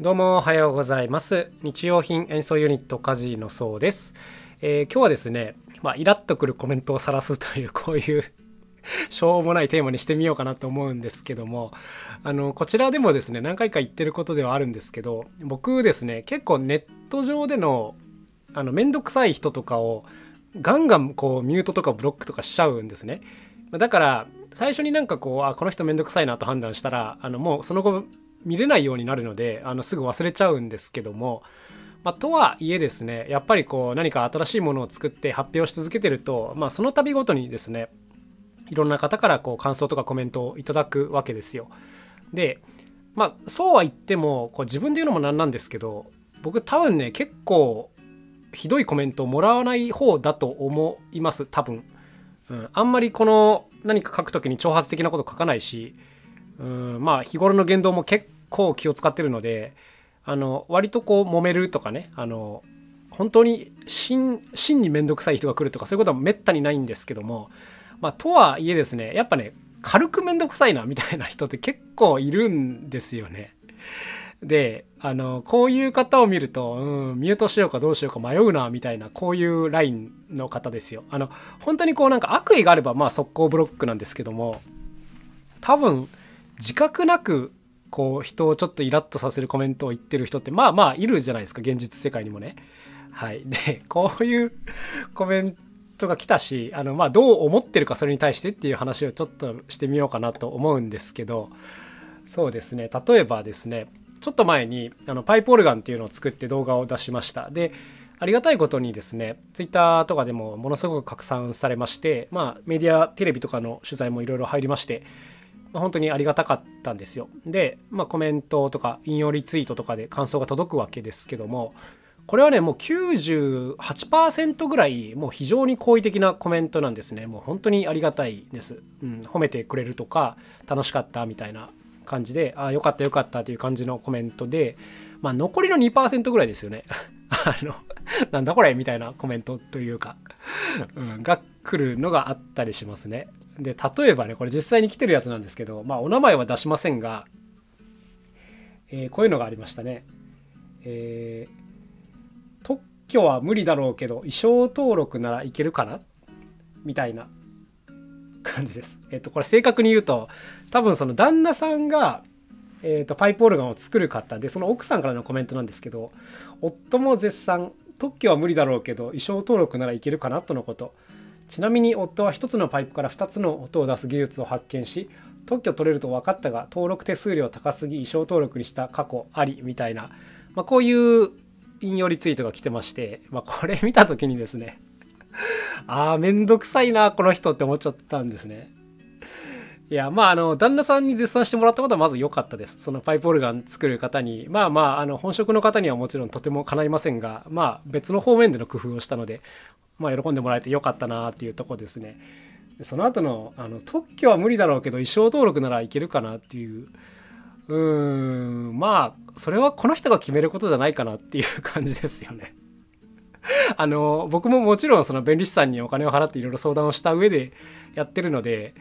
どうもおはようございます。日用品演奏ユニットカジのそうです。えー今日はですね、まあ、イラッとくるコメントを晒すというこういう しょうもないテーマにしてみようかなと思うんですけどもあのこちらでもですね何回か言ってることではあるんですけど僕ですね結構ネット上でのあのめんどくさい人とかをガンガンこうミュートとかブロックとかしちゃうんですね。だから最初になんかこうあこの人めんどくさいなと判断したらあのもうその後見れないようになるのであのすぐ忘れちゃうんですけども、まあ、とはいえですねやっぱりこう何か新しいものを作って発表し続けてると、まあ、その度ごとにですねいろんな方からこう感想とかコメントをいただくわけですよ。でまあそうは言ってもこう自分で言うのもなんなんですけど僕多分ね結構ひどいコメントをもらわない方だと思います多分、うん、あんまりこの何か書くときに挑発的なこと書かないしうんまあ日頃の言動も結構気を使ってるのであの割とこう揉めるとかねあの本当に真真に面倒くさい人が来るとかそういうことはめったにないんですけども、まあ、とはいえですねやっぱね軽く面倒くさいなみたいな人って結構いるんですよね。であのこういう方を見ると、うん、ミュートしようかどうしようか迷うなみたいなこういうラインの方ですよ。あの本当にこうなんか悪意があればまあ速攻ブロックなんですけども多分自覚なくこう人をちょっとイラッとさせるコメントを言ってる人ってまあまあいるじゃないですか現実世界にもね。はい、でこういうコメントが来たしあの、まあ、どう思ってるかそれに対してっていう話をちょっとしてみようかなと思うんですけどそうですね例えばですねちょっと前にあのパイプオルガンっていうのを作って動画を出しました。でありがたいことにですね、ツイッターとかでもものすごく拡散されまして、まあ、メディア、テレビとかの取材もいろいろ入りまして、まあ、本当にありがたかったんですよ。で、まあ、コメントとか引用リツイートとかで感想が届くわけですけども、これはね、もう98%ぐらい、もう非常に好意的なコメントなんですね。もう本当にありがたいです。うん、褒めてくれるとか、楽しかったみたいな感じで、あよかったよかったという感じのコメントで、まあ、残りの2%ぐらいですよね。あの、なんだこれみたいなコメントというか、うん、が来るのがあったりしますね。で、例えばね、これ実際に来てるやつなんですけど、まあ、お名前は出しませんが、えーこういうのがありましたね。えー特許は無理だろうけど、衣装登録ならいけるかな？みたいな感じです。えっ、と、これ正確に言うと、多分その旦那さんが、えー、とパイプオルガンを作る方でその奥さんからのコメントなんですけど夫も絶賛特許は無理だろうけど衣装登録ならいけるかな？とのことちなみに夫は1つのパイプから2つの音を出す技術を発見し特許取れると分かったが登録手数料高すぎ衣装登録にした過去ありみたいな、まあ、こういう引用リツイートが来てまして、まあ、これ見た時にですね ああめんどくさいなこの人って思っちゃったんですねいや、まあ、あの、旦那さんに絶賛してもらったことはまず良かったです。そのパイプオルガン作る方に、まあまあ、あの、本職の方にはもちろんとても叶いませんが、まあ、別の方面での工夫をしたので、まあ、喜んでもらえて良かったなっていうとこですね。その後の、あの、特許は無理だろうけど、衣装登録ならいけるかなっていう、うーん、まあ、それはこの人が決めることじゃないかなっていう感じですよね。あの、僕ももちろんその弁理士さんにお金を払っていろいろ相談をした上でやってるので、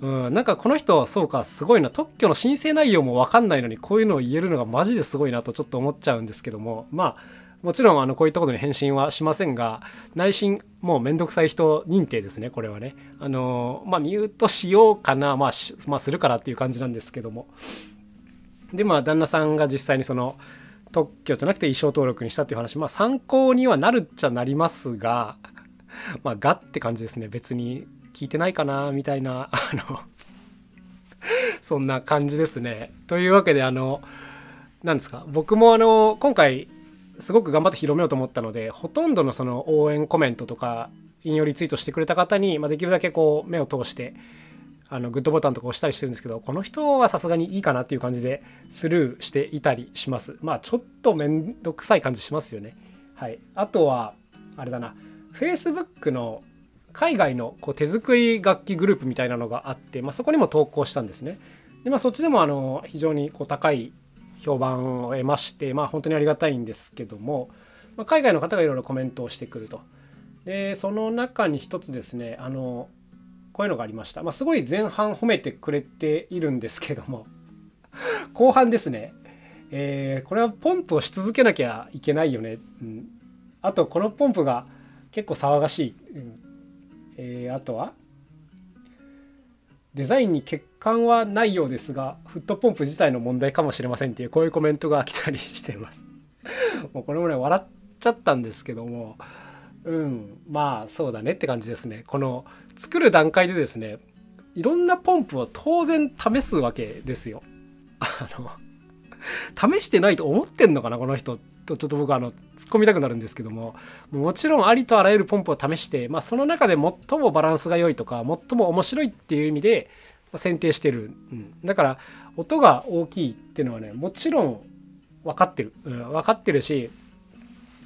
うん、なんかこの人、そうか、すごいな、特許の申請内容も分かんないのに、こういうのを言えるのがマジですごいなとちょっと思っちゃうんですけども、まあ、もちろんあのこういったことに返信はしませんが、内心、もうめんどくさい人認定ですね、これはね。あの、まあ、ミュートしようかな、まあ、しまあ、するからっていう感じなんですけども。で、まあ、旦那さんが実際にその、特許じゃなくて衣装登録にしたっていう話、まあ、参考にはなるっちゃなりますが、まあ、がって感じですね。別に聞いてないかな、みたいな、あの、そんな感じですね。というわけで、あの、なんですか、僕もあの、今回、すごく頑張って広めようと思ったので、ほとんどのその応援コメントとか、引用リツイートしてくれた方に、まあ、できるだけこう、目を通して、あのグッドボタンとか押したりしてるんですけど、この人はさすがにいいかなっていう感じでスルーしていたりします。まあちょっとめんどくさい感じしますよね。はい。あとは、あれだな、Facebook の海外のこう手作り楽器グループみたいなのがあって、まあ、そこにも投稿したんですね。で、まあ、そっちでもあの非常にこう高い評判を得まして、まあ、本当にありがたいんですけども、まあ、海外の方がいろいろコメントをしてくると。で、その中に一つですね、あの、こういうのがありました。まあ、すごい前半褒めてくれているんですけども、後半ですね、えー、これはポンプをし続けなきゃいけないよね。うん、あと、このポンプが結構騒がしい。うんえー、あとはデザインに欠陥はないようですが、フットポンプ自体の問題かもしれませんっていう、こういうコメントが来たりしています。もうこれもね、笑っちゃったんですけども、うん、まあそうだねって感じですね。この作る段階でですね、いろんなポンプを当然試すわけですよ。あの、試してないと思ってんのかな、この人とちょっと僕あの突っ込みたくなるんですけども、もちろんありとあらゆるポンプを試して、まあ、その中で最もバランスが良いとか、最も面白いっていう意味で選定してる。うん、だから、音が大きいっていうのはね、もちろん分かってる。うん、分かってるし、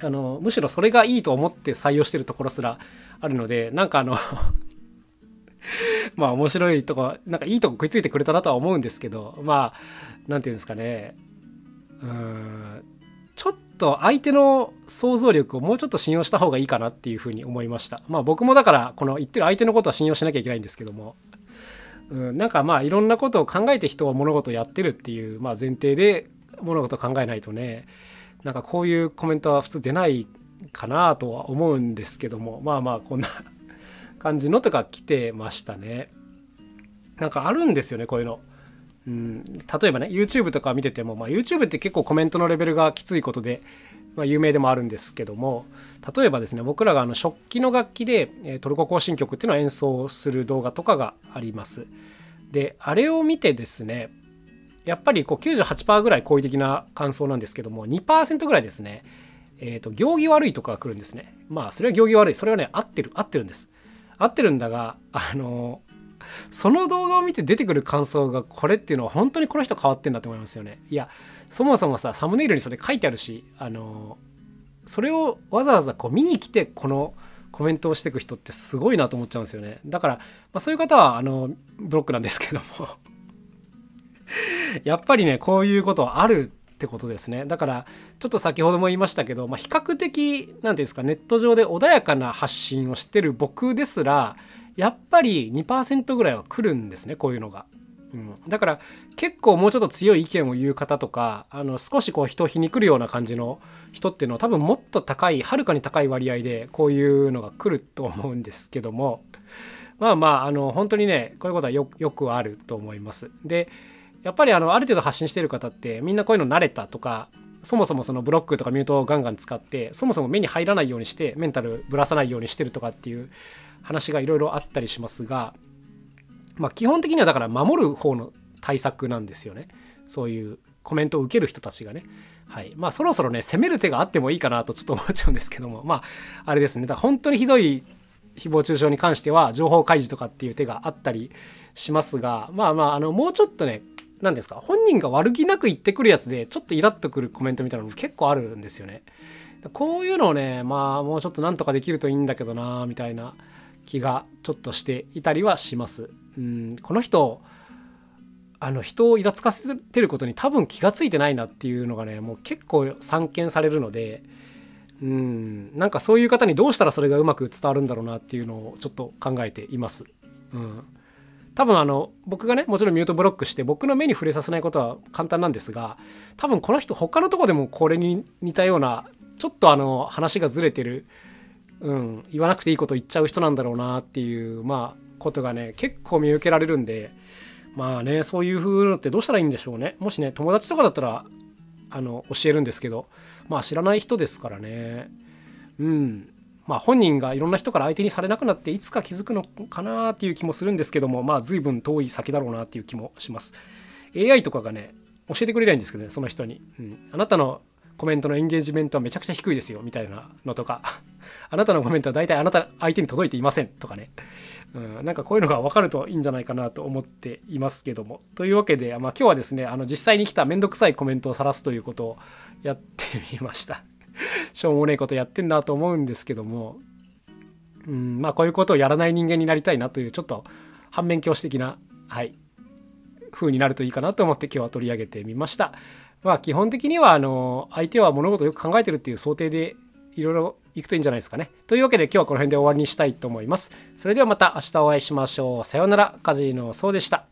あのむしろそれがいいと思って採用してるところすらあるので、なんかあの まあ面白いとこ、なんかいいとこ食いついてくれたなとは思うんですけど、まあ、なんていうんですかね、うん、ちょっと相手の想像力をもうちょっと信用した方がいいかなっていうふうに思いました。まあ僕もだから、この言ってる相手のことは信用しなきゃいけないんですけども、うん、なんかまあいろんなことを考えて人は物事をやってるっていう、まあ、前提で物事を考えないとね、なんかこういうコメントは普通出ないかなとは思うんですけども、まあまあこんな感じのとか来てましたね。なんかあるんですよね、こういうの。うん、例えばね YouTube とか見てても、まあ、YouTube って結構コメントのレベルがきついことで、まあ、有名でもあるんですけども例えばですね僕らがあの食器の楽器でトルコ行進曲っていうのを演奏する動画とかがありますであれを見てですねやっぱりこう98%ぐらい好意的な感想なんですけども2%ぐらいですねえーと、行儀悪いとかが来るんですね。まあ、それは行儀悪い。それはね、合ってる、合ってるんです。合ってるんだが、あのその動画を見て出てくる感想がこれっていうのは本当にこの人変わってんだと思いますよね。いや、そもそもさ、サムネイルにそれ書いてあるし、あの、それをわざわざこう見に来てこのコメントをしていく人ってすごいなと思っちゃうんですよね。だから、まあ、そういう方はあのブロックなんですけども やっぱりね、こういうことはあるってことですね。だから、ちょっと先ほども言いましたけど、まあ、比較的、何ていうんですか、ネット上で穏やかな発信をしてる僕ですら、やっぱり2%ぐらいは来るんですねこういうのが。うん、だから結構もうちょっと強い意見を言う方とかあの少しこう人を皮肉るような感じの人っていうのは多分もっと高いはるかに高い割合でこういうのが来ると思うんですけどもまあまああの本当にねこういうことはよくあると思います。でやっぱりあのある程度発信してる方ってみんなこういうの慣れたとかそもそもそのブロックとかミュートをガンガン使ってそもそも目に入らないようにしてメンタルぶらさないようにしてるとかっていう話がいろいろあったりしますが、まあ、基本的にはだから守る方の対策なんですよね。そういうコメントを受ける人たちがね。はい。まあそろそろね、攻める手があってもいいかなとちょっと思っちゃうんですけども、まああれですね。だから本当にひどい誹謗中傷に関しては情報開示とかっていう手があったりしますが、まあまあ、あの、もうちょっとね、何ですか、本人が悪気なく言ってくるやつで、ちょっとイラッとくるコメントみたいなのも結構あるんですよね。こういうのをね、まあもうちょっとなんとかできるといいんだけどな、みたいな気がちょっとしていたりはします。うん、この人あの人をイラつかせてることに多分気が付いてないなっていうのがねもう結構散見されるのでうんなんかそういう方にどうしたらそれがうまく伝わるんだろうなっていうのをちょっと考えています。うん多分あの僕がねもちろんミュートブロックして僕の目に触れさせないことは簡単なんですが多分この人他のとこでもこれに似たようなちょっとあの話がずれてるうん、言わなくていいこと言っちゃう人なんだろうなっていう、まあ、ことがね、結構見受けられるんで、まあね、そういう風のってどうしたらいいんでしょうね。もしね、友達とかだったら、あの、教えるんですけど、まあ知らない人ですからね。うん。まあ本人がいろんな人から相手にされなくなっていつか気づくのかなっていう気もするんですけども、まあ随分遠い先だろうなっていう気もします。AI とかがね、教えてくれないんですけどね、その人に。うん、あなたのコメントのエンゲージメントはめちゃくちゃ低いですよみたいなのとか。あなたのコメントは大体あなた相手に届いていませんとかね、うん、なんかこういうのが分かるといいんじゃないかなと思っていますけども。というわけで、まあ、今日はですねあの実際に来ためんどくさいコメントを晒すということをやってみました。しょうもねえことやってんなと思うんですけども、うん、まあこういうことをやらない人間になりたいなというちょっと反面教師的なはい風になるといいかなと思って今日は取り上げてみました。まあ基本的にはあの相手は物事をよく考えてるっていう想定でいろいろいくといいんじゃないですかね。というわけで今日はこの辺で終わりにしたいと思います。それではまた明日お会いしましょう。さようなら。カジノそうでした。